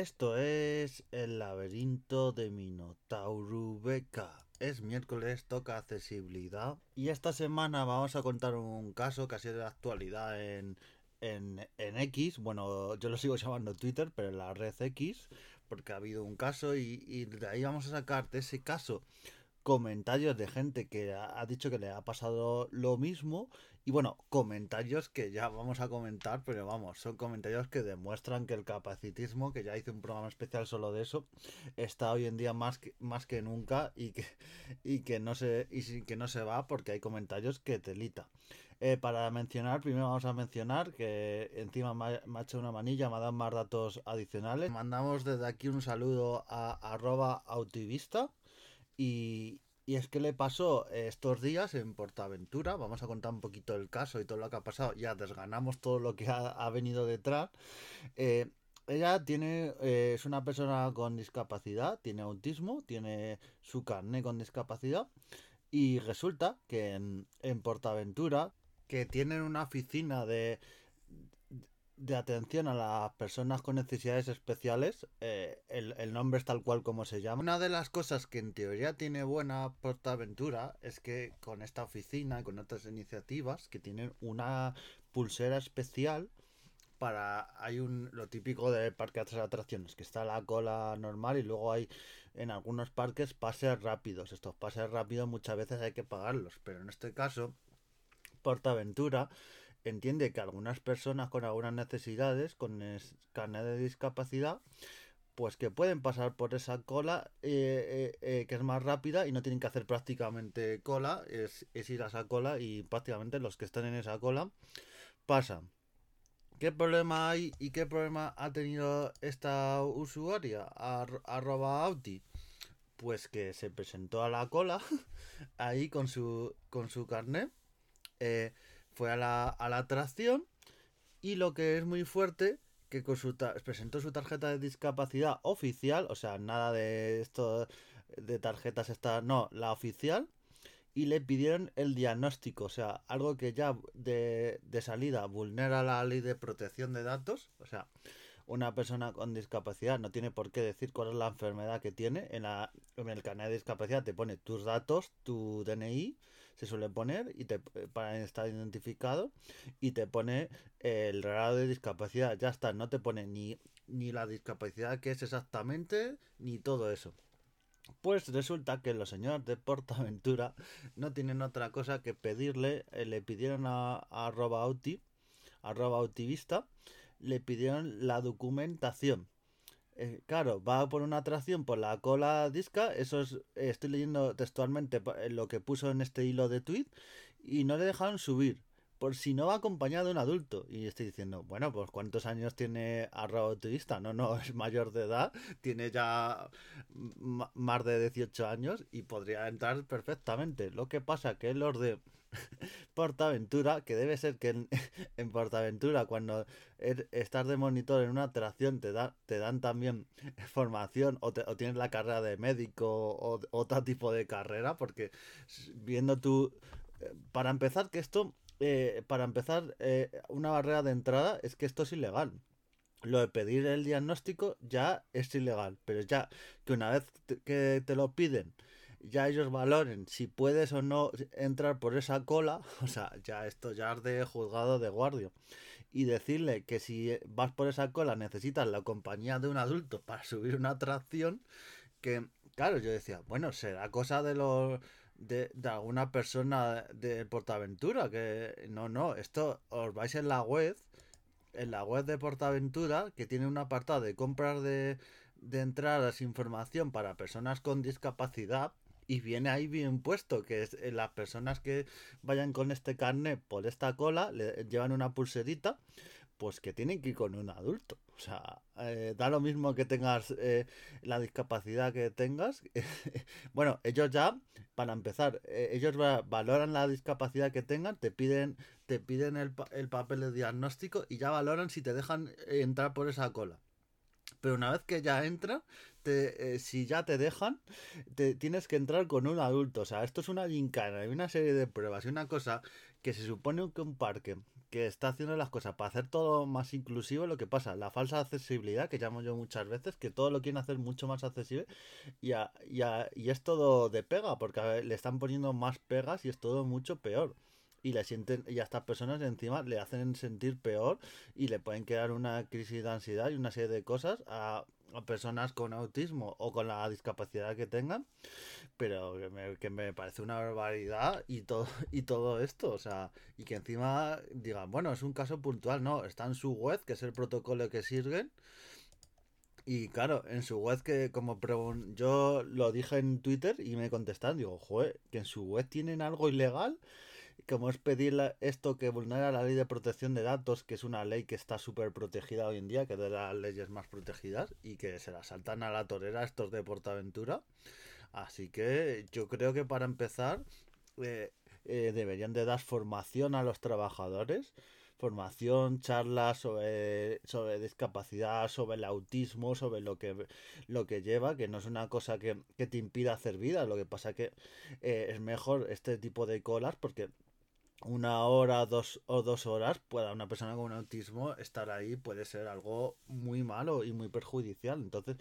Esto es el laberinto de Minotauro Beca. Es miércoles, toca accesibilidad. Y esta semana vamos a contar un caso que ha sido de actualidad en, en, en X. Bueno, yo lo sigo llamando Twitter, pero en la red X. Porque ha habido un caso y, y de ahí vamos a sacar de ese caso comentarios de gente que ha, dicho que le ha pasado lo mismo y bueno, comentarios que ya vamos a comentar, pero vamos, son comentarios que demuestran que el capacitismo, que ya hice un programa especial solo de eso, está hoy en día más que, más que nunca y que, y que no se y que no se va porque hay comentarios que telita. Eh, para mencionar, primero vamos a mencionar que encima me ha, hecho una manilla, me ha dado más datos adicionales. Mandamos desde aquí un saludo a arroba autivista y, es que le pasó estos días en Portaventura. Vamos a contar un poquito el caso y todo lo que ha pasado. Ya desganamos todo lo que ha, venido detrás. Eh, ella tiene, eh, es una persona con discapacidad, tiene autismo, tiene su carnet con discapacidad. Y resulta que en Portaventura, que tienen una oficina de, de atención a las personas con necesidades especiales, eh, el, nombre es tal cual como se llama. Una de las cosas que en teoría tiene buena Portaventura es que con esta oficina y con otras iniciativas que tienen una pulsera especial para hay un lo típico de parque de atracciones que está la cola normal y luego hay en algunos parques pases rápidos estos pases rápidos muchas veces hay que pagarlos pero en este caso Portaventura entiende que algunas personas con algunas necesidades, con carnet de discapacidad, pues que pueden pasar por esa cola eh, eh, eh, que es más rápida y no tienen que hacer prácticamente cola, es, ir a esa cola y prácticamente los que están en esa cola pasan. ¿Qué problema hay y qué problema ha tenido esta usuaria? arroba Auti. Pues que se presentó a la cola ahí con su, con su carnet fue a la, a la atracción y lo que es muy fuerte que con su presentó su tarjeta de discapacidad oficial, o sea, nada de esto de tarjetas esta, no, la oficial, y le pidieron el diagnóstico, o sea, algo que ya de, de salida vulnera la ley de protección de datos, o sea, una persona con discapacidad no tiene por qué decir cuál es la enfermedad que tiene. En, la, en el canal de discapacidad te pone tus datos, tu DNI, se suele poner y te, para estar identificado y te pone el grado de discapacidad. Ya está, no te pone ni, ni la discapacidad que es exactamente, ni todo eso. Pues resulta que los señores de Portaventura no tienen otra cosa que pedirle, eh, le pidieron a, a arroba auti, arroba autivista, le pidieron la documentación. Eh, claro, va por una atracción por la cola disca, eso es, estoy leyendo textualmente eh, lo que puso en este hilo de tweet, y no le dejaron subir, por si no va acompañado de un adulto. Y estoy diciendo, bueno, pues ¿cuántos años tiene arroba turista? No, no, es mayor de edad, tiene ya más de 18 años y podría entrar perfectamente. Lo que pasa que los de Portaventura, que debe ser que en, Portaventura cuando er, estás de monitor en una atracción te, da, te dan también formación o, tienes la carrera de médico o, otro tipo de carrera, porque viendo tú, eh, para empezar que esto, eh, para empezar eh, una barrera de entrada es que esto es ilegal. Lo de pedir el diagnóstico ya es ilegal, pero ya que una vez que te lo piden ya ellos valoren si puedes o no entrar por esa cola, o sea, ya esto ya es de juzgado de guardia. Y decirle que si vas por esa cola necesitas la compañía de un adulto para subir una atracción, que claro, yo decía, bueno, será cosa de los de, alguna persona de Portaventura, que no, no, esto os vais en la web en la web de Portaventura que tiene un apartado de compras de, de entradas información para personas con discapacidad y viene ahí bien puesto, que es eh, las personas que vayan con este carnet por esta cola, le llevan una pulserita, pues que tienen que ir con un adulto. O sea, eh, da lo mismo que tengas eh, la discapacidad que tengas. bueno, ellos ya, para empezar, ellos valoran la discapacidad que tengan, te piden, te piden el, el papel de diagnóstico y ya valoran si te dejan entrar por esa cola. Pero una vez que ya entra, te, eh, si ya te dejan, te tienes que entrar con un adulto. O sea, esto es una gincana, hay una serie de pruebas y una cosa que se supone que un parque que está haciendo las cosas para hacer todo más inclusivo. Lo que pasa, la falsa accesibilidad, que llamo yo muchas veces, que todo lo quieren hacer mucho más accesible y, y, es todo de pega, porque le están poniendo más pegas y es todo mucho peor y le sienten y a estas personas encima le hacen sentir peor y le pueden crear una crisis de ansiedad y una serie de cosas a, personas con autismo o con la discapacidad que tengan. Pero que me, parece una barbaridad y todo y todo esto o sea y que encima digan bueno es un caso puntual no está en su web que es el protocolo que sirven y claro, en su web que como yo lo dije en Twitter y me contestan, digo, joder, que en su web tienen algo ilegal como es pedir esto que vulnera la ley de protección de datos, que es una ley que está súper protegida hoy en día, que es de las leyes más protegidas, y que se la saltan a la torera estos de Portaventura. Así que yo creo que para empezar eh, eh, deberían de dar formación a los trabajadores, formación, charlas sobre, sobre discapacidad, sobre el autismo, sobre lo que, lo que lleva, que no es una cosa que, te impida hacer vida, lo que pasa que eh, es mejor este tipo de colas porque una hora dos o dos horas pueda una persona con autismo estar ahí puede ser algo muy malo y muy perjudicial. Entonces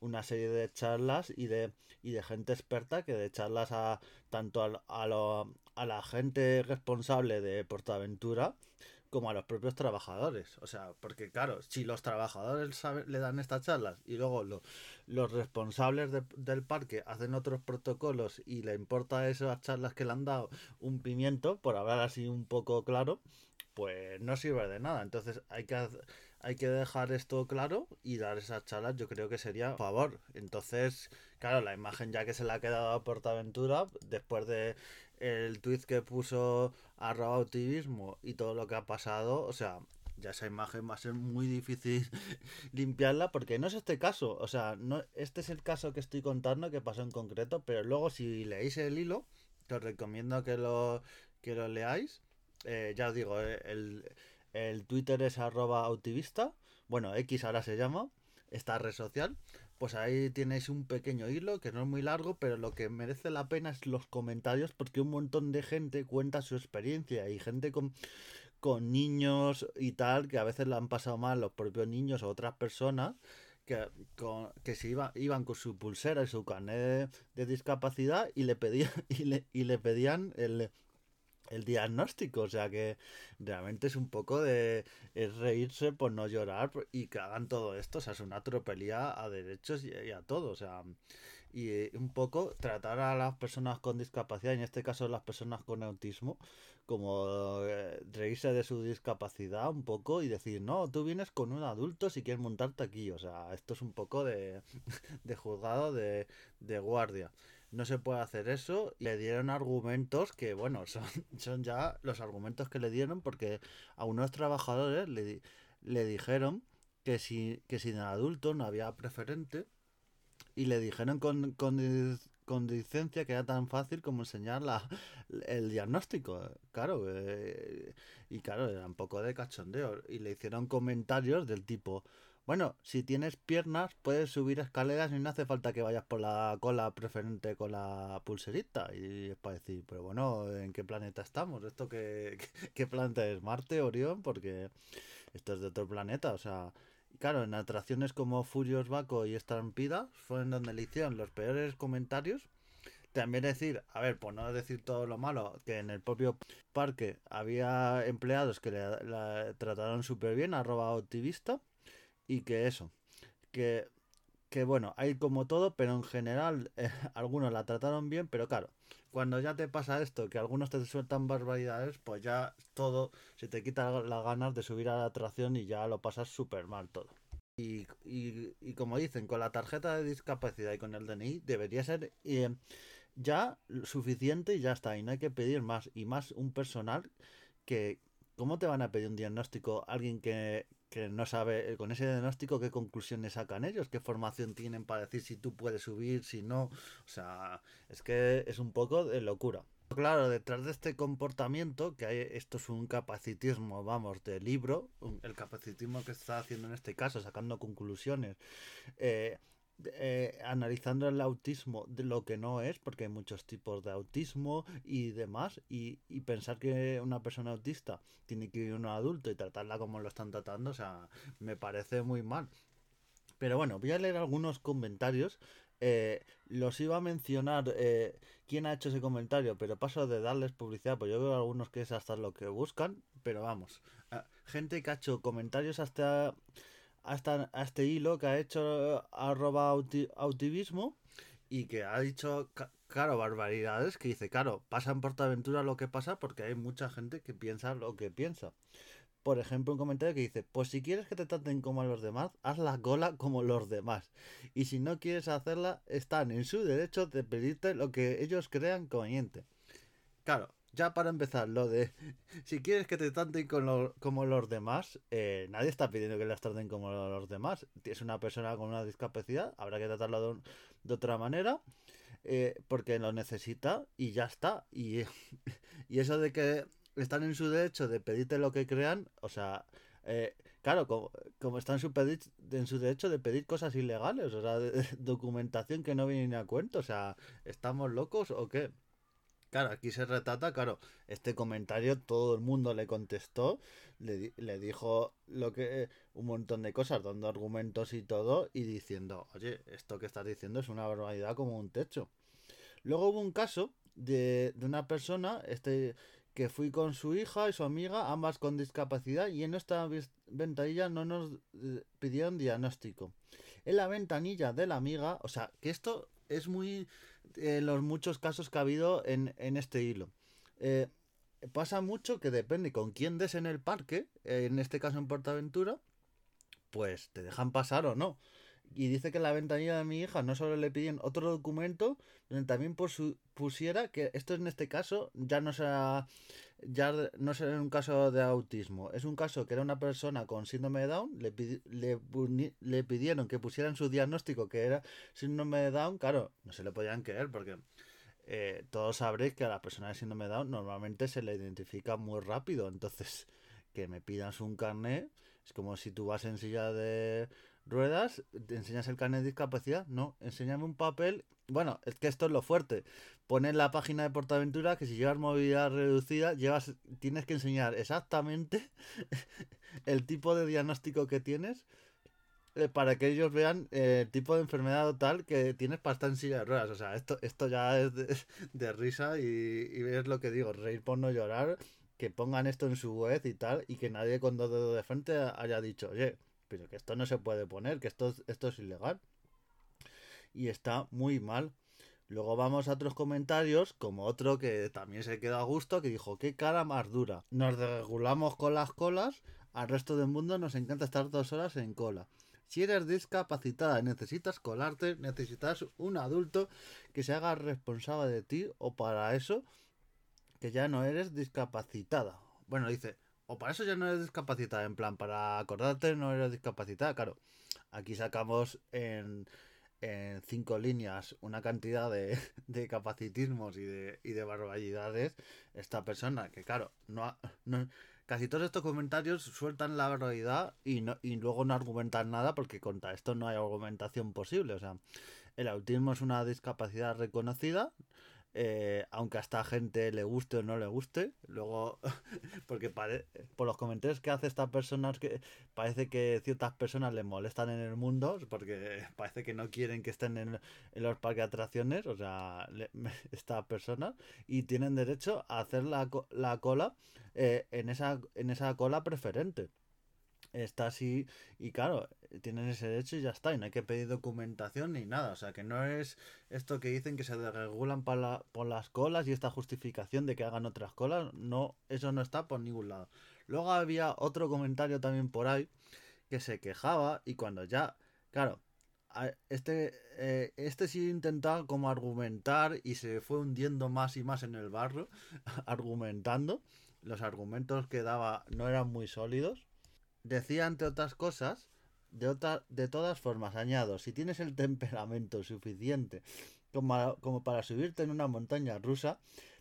una serie de charlas y de y de gente experta que de charlas a tanto a, a, a la gente responsable de Portaventura como a los propios trabajadores. O sea, porque claro, si los trabajadores le dan estas charlas y luego los responsables del parque hacen otros protocolos y le importa esas charlas que le han dado un pimiento, por hablar así un poco claro, pues no sirve de nada. Entonces hay que, hay que dejar esto claro y dar esas charlas yo creo que sería a favor. Entonces, claro, la imagen ya que se le ha quedado a Portaventura, después de el tweet que puso arroba activismo y todo lo que ha pasado, o sea, ya esa imagen va a ser muy difícil limpiarla porque no es este caso, o sea, no este es el caso que estoy contando que pasó en concreto, pero luego si leéis el hilo, os recomiendo que lo que lo leáis. Eh, ya os digo, eh, el, el Twitter es arroba autivista, bueno, X ahora se llama, esta red social pues ahí tienes un pequeño hilo que no es muy largo, pero lo que merece la pena es los comentarios porque un montón de gente cuenta su experiencia y gente con, con niños y tal, que a veces le han pasado mal los propios niños o otras personas. Que, que se iba, iban con su pulsera y su carnet de, discapacidad y le pedían y le, y le pedían el, el diagnóstico, o sea que realmente es un poco de reírse por no llorar y que hagan todo esto, o sea, es una tropelía a derechos y, a todo, o sea, y un poco tratar a las personas con discapacidad, en este caso las personas con autismo, como eh, reírse de su discapacidad un poco y decir, no, tú vienes con un adulto si quieres montarte aquí, o sea, esto es un poco de, de juzgado de, de guardia no se puede hacer eso. Le dieron argumentos que, bueno, son, son ya los argumentos que le dieron porque a unos trabajadores le, le dijeron que si, que si en adulto no había preferente y le dijeron con, con, con que era tan fácil como enseñar la, el diagnóstico. Claro, eh, y claro, era un poco de cachondeo. Y le hicieron comentarios del tipo, bueno, si tienes piernas, puedes subir escaleras y no hace falta que vayas por la cola preferente con la pulserita. Y es para decir, pero bueno, ¿en qué planeta estamos? ¿Esto qué, qué, planeta es? ¿Marte, Orión? Porque esto es de otro planeta. O sea, claro, en atracciones como Furious Baco y Estampida fueron donde le hicieron los peores comentarios. También decir, a ver, por no decir todo lo malo, que en el propio parque había empleados que le, trataron súper bien, arroba activista y que eso, que, que bueno, hay como todo, pero en general eh, algunos la trataron bien, pero claro, cuando ya te pasa esto, que algunos te sueltan barbaridades, pues ya todo, se te quita las ganas de subir a la atracción y ya lo pasas súper mal todo. Y, y, y, como dicen, con la tarjeta de discapacidad y con el DNI debería ser eh, ya suficiente y ya está. Y no hay que pedir más. Y más un personal que... ¿Cómo te van a pedir un diagnóstico alguien que, que no sabe eh, con ese diagnóstico qué conclusiones sacan ellos, qué formación tienen para decir si tú puedes subir, si no. O sea, es que es un poco de locura. Claro, detrás de este comportamiento, que hay, esto es un capacitismo, vamos, de libro, el capacitismo que está haciendo en este caso, sacando conclusiones, eh, eh, analizando el autismo de lo que no es, porque hay muchos tipos de autismo y demás, y, y pensar que una persona autista tiene que ir a un adulto y tratarla como lo están tratando, o sea, me parece muy mal. Pero bueno, voy a leer algunos comentarios. Eh, los iba a mencionar eh, quién ha hecho ese comentario, pero paso de darles publicidad, pues yo veo algunos que es hasta lo que buscan, pero vamos. Ah, gente que ha hecho comentarios hasta hasta a este hilo que ha hecho arroba autivismo y que ha dicho, claro, barbaridades, que dice, claro, pasa en Portaventura lo que pasa porque hay mucha gente que piensa lo que piensa. Por ejemplo, un comentario que dice, pues si quieres que te traten como a los demás, haz la cola como los demás. Y si no quieres hacerla, están en su derecho de pedirte lo que ellos crean conveniente. Claro, ya para empezar, lo de si quieres que te traten como los demás, eh, nadie está pidiendo que las traten como los demás. Es una persona con una discapacidad, habrá que tratarlo de, otra manera, eh, porque lo necesita y ya está. Y, y, eso de que están en su derecho de pedirte lo que crean, o sea, eh, claro, como, como están en su, en su derecho de pedir cosas ilegales, o sea, documentación que no viene ni a cuento, o sea, ¿estamos locos o qué? Claro, aquí se retrata, claro, este comentario todo el mundo le contestó, le, le dijo lo que un montón de cosas, dando argumentos y todo, y diciendo, oye, esto que estás diciendo es una barbaridad como un techo. Luego hubo un caso de, de una persona, este que fui con su hija y su amiga, ambas con discapacidad, y en esta ventanilla no nos eh, pidieron diagnóstico. En la ventanilla de la amiga, o sea, que esto es muy en los muchos casos que ha habido en, este hilo. Eh, pasa mucho que depende con quién des en el parque, en este caso en Portaventura, pues te dejan pasar o no. Y dice que la ventanilla de mi hija no solo le piden otro documento, donde también pusiera que esto en este caso ya no sea ya no es un caso de autismo, es un caso que era una persona con síndrome de Down, le, le, le, pidieron que pusieran su diagnóstico que era síndrome de Down, claro, no se le podían creer porque eh, todos sabréis que a la persona de síndrome de Down normalmente se le identifica muy rápido, entonces que me pidas un carnet es como si tú vas en silla de ruedas, te enseñas el carnet de discapacidad, no, enséñame un papel. Bueno, es que esto es lo fuerte. Pone en la página de Portaventura que si llevas movilidad reducida, llevas, tienes que enseñar exactamente el tipo de diagnóstico que tienes eh, para que ellos vean eh, el tipo de enfermedad o tal que tienes para estar en silla de ruedas. O sea, esto, esto ya es de, risa y, y es lo que digo, reír por no llorar, que pongan esto en su web y tal, y que nadie con dos dedos de frente haya dicho, oye, pero que esto no se puede poner, que esto, esto es ilegal. Y está muy mal. Luego vamos a otros comentarios, como otro que también se quedó a gusto, que dijo, qué cara más dura. Nos regulamos con las colas, al resto del mundo nos encanta estar dos horas en cola. Si eres discapacitada necesitas colarte, necesitas un adulto que se haga responsable de ti o para eso que ya no eres discapacitada. Bueno, dice, o para eso ya no eres discapacitada, en plan, para acordarte no eres discapacitada, claro. Aquí sacamos en, en cinco líneas una cantidad de, de capacitismos y de, y de barbaridades. Esta persona, que claro, no, no casi todos estos comentarios sueltan la barbaridad y, no, y luego no argumentan nada porque contra esto no hay argumentación posible. O sea, el autismo es una discapacidad reconocida, eh, aunque a esta gente le guste o no le guste. Luego, porque por los comentarios que hace esta persona, que parece que ciertas personas le molestan en el mundo, porque parece que no quieren que estén en, los parques de atracciones, o sea, estas personas, y tienen derecho a hacer la, la cola eh, en, esa, en esa cola preferente está así y claro, tienen ese derecho y ya está, y no hay que pedir documentación ni nada, o sea que no es esto que dicen que se regulan para por las colas y esta justificación de que hagan otras colas, no, eso no está por ningún lado. Luego había otro comentario también por ahí que se quejaba y cuando ya, claro, este, eh, este sí intentaba como argumentar y se fue hundiendo más y más en el barro, argumentando. Los argumentos que daba no eran muy sólidos Decía, entre otras cosas, de, otra, de todas formas, añado, si tienes el temperamento suficiente como, como para subirte en una montaña rusa,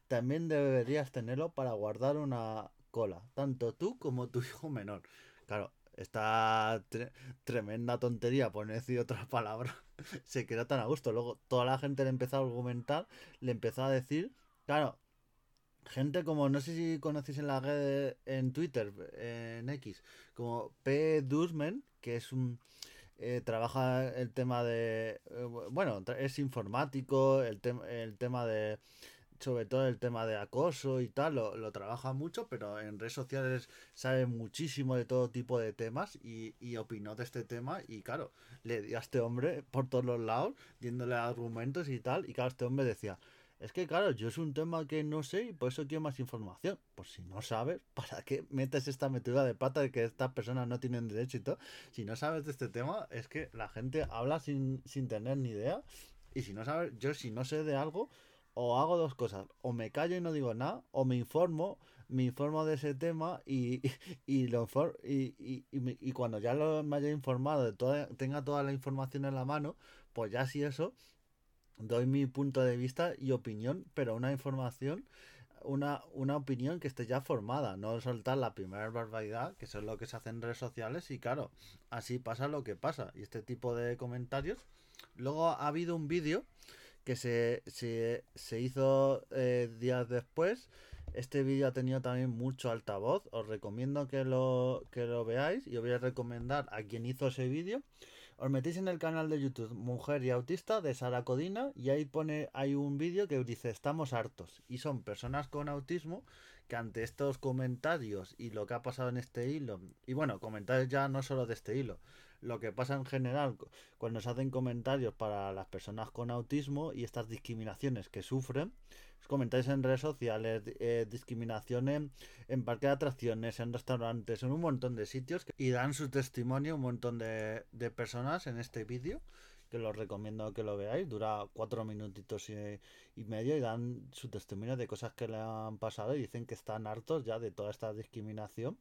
también deberías tenerlo para guardar una cola, tanto tú como tu hijo menor. Claro, esta tremenda tontería, por decir otra palabra, se quedó tan a gusto. Luego toda la gente le empezó a argumentar, le empezó a decir, claro, gente como, no sé si conocéis en la red, en Twitter, en X, como P. Dusman, que es un... Eh, trabaja el tema de... Eh, bueno, es informático, el, el tema de sobre todo el tema de acoso y tal, lo, trabaja mucho, pero en redes sociales sabe muchísimo de todo tipo de temas y, y, opinó de este tema y claro, le dio a este hombre por todos los lados, diéndole argumentos y tal, y claro, este hombre decía, es que claro, yo es un tema que no sé y por eso quiero más información. Pues si no sabes, ¿para qué metes esta metida de pata de que estas personas no tienen derecho y todo? Si no sabes de este tema, es que la gente habla sin, sin tener ni idea. Y si no sabes, yo si no sé de algo, o hago dos cosas, o me callo y no digo nada, o me informo, me informo de ese tema y, y, lo y, y, y, cuando ya lo, me haya informado, toda, tenga toda la información en la mano, pues ya si eso, doy mi punto de vista y opinión, pero una información, una, una opinión que esté ya formada, no soltar la primera barbaridad, que es lo que se hace en redes sociales, y claro, así pasa lo que pasa. Y este tipo de comentarios. Luego ha habido un vídeo que se, se, se hizo eh, días después. Este vídeo ha tenido también mucho altavoz. Os recomiendo que lo, que lo veáis y os voy a recomendar a quien hizo ese vídeo. Os metéis en el canal de YouTube Mujer y Autista de Sara Codina y ahí pone hay un vídeo que dice estamos hartos y son personas con autismo que ante estos comentarios y lo que ha pasado en este hilo y bueno comentarios ya no solo de este hilo lo que pasa en general cuando se hacen comentarios para las personas con autismo y estas discriminaciones que sufren. Comentarios en redes sociales, eh, discriminaciones en parques de atracciones, en restaurantes, en un montón de sitios y dan su testimonio un montón de, de personas en este vídeo que los recomiendo que lo veáis. Dura cuatro minutitos y, y, medio y dan su testimonio de cosas que le han pasado y dicen que están hartos ya de toda esta discriminación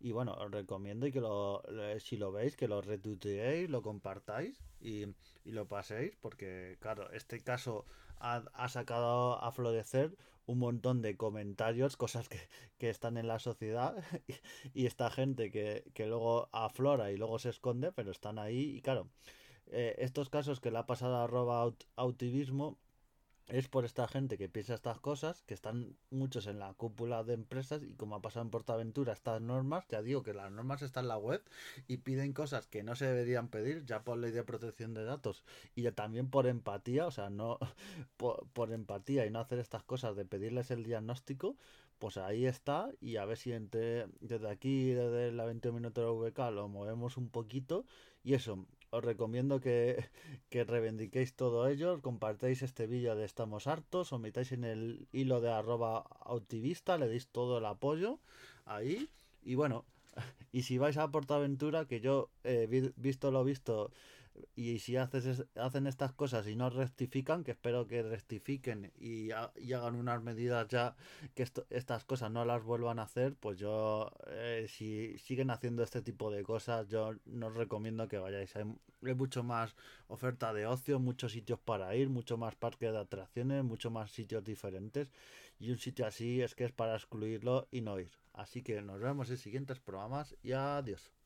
y bueno, os recomiendo y que lo, si lo veis, que lo retuiteéis, lo compartáis y, lo paséis, porque claro, este caso ha, sacado a florecer un montón de comentarios, cosas que, están en la sociedad y, esta gente que, que, luego aflora y luego se esconde, pero están ahí. Y claro, eh, estos casos que le ha pasado a arroba autivismo es por esta gente que piensa estas cosas, que están muchos en la cúpula de empresas y como ha pasado en Portaventura estas normas, ya digo que las normas están en la web y piden cosas que no se deberían pedir ya por ley de protección de datos. Y también por empatía, o sea, no por, empatía y no hacer estas cosas de pedirles el diagnóstico, pues ahí está y a ver si desde aquí, desde la 20 minutos de VK lo movemos un poquito y eso, os recomiendo que, que reivindiquéis todo ello, compartáis este vídeo de Estamos Hartos, os metáis en el hilo de arroba autivista, le deis todo el apoyo ahí. Y bueno, y si vais a Portaventura, que yo he visto lo visto, y si haces hacen estas cosas y no rectifican, que espero que rectifiquen y, hagan unas medidas ya que estas cosas no las vuelvan a hacer, pues yo, eh, si siguen haciendo este tipo de cosas, yo no os recomiendo que vayáis. Hay, hay, mucho más oferta de ocio, muchos sitios para ir, mucho más parques de atracciones, mucho más sitios diferentes. Y un sitio así es que es para excluirlo y no ir. Así que nos vemos en siguientes programas y adiós.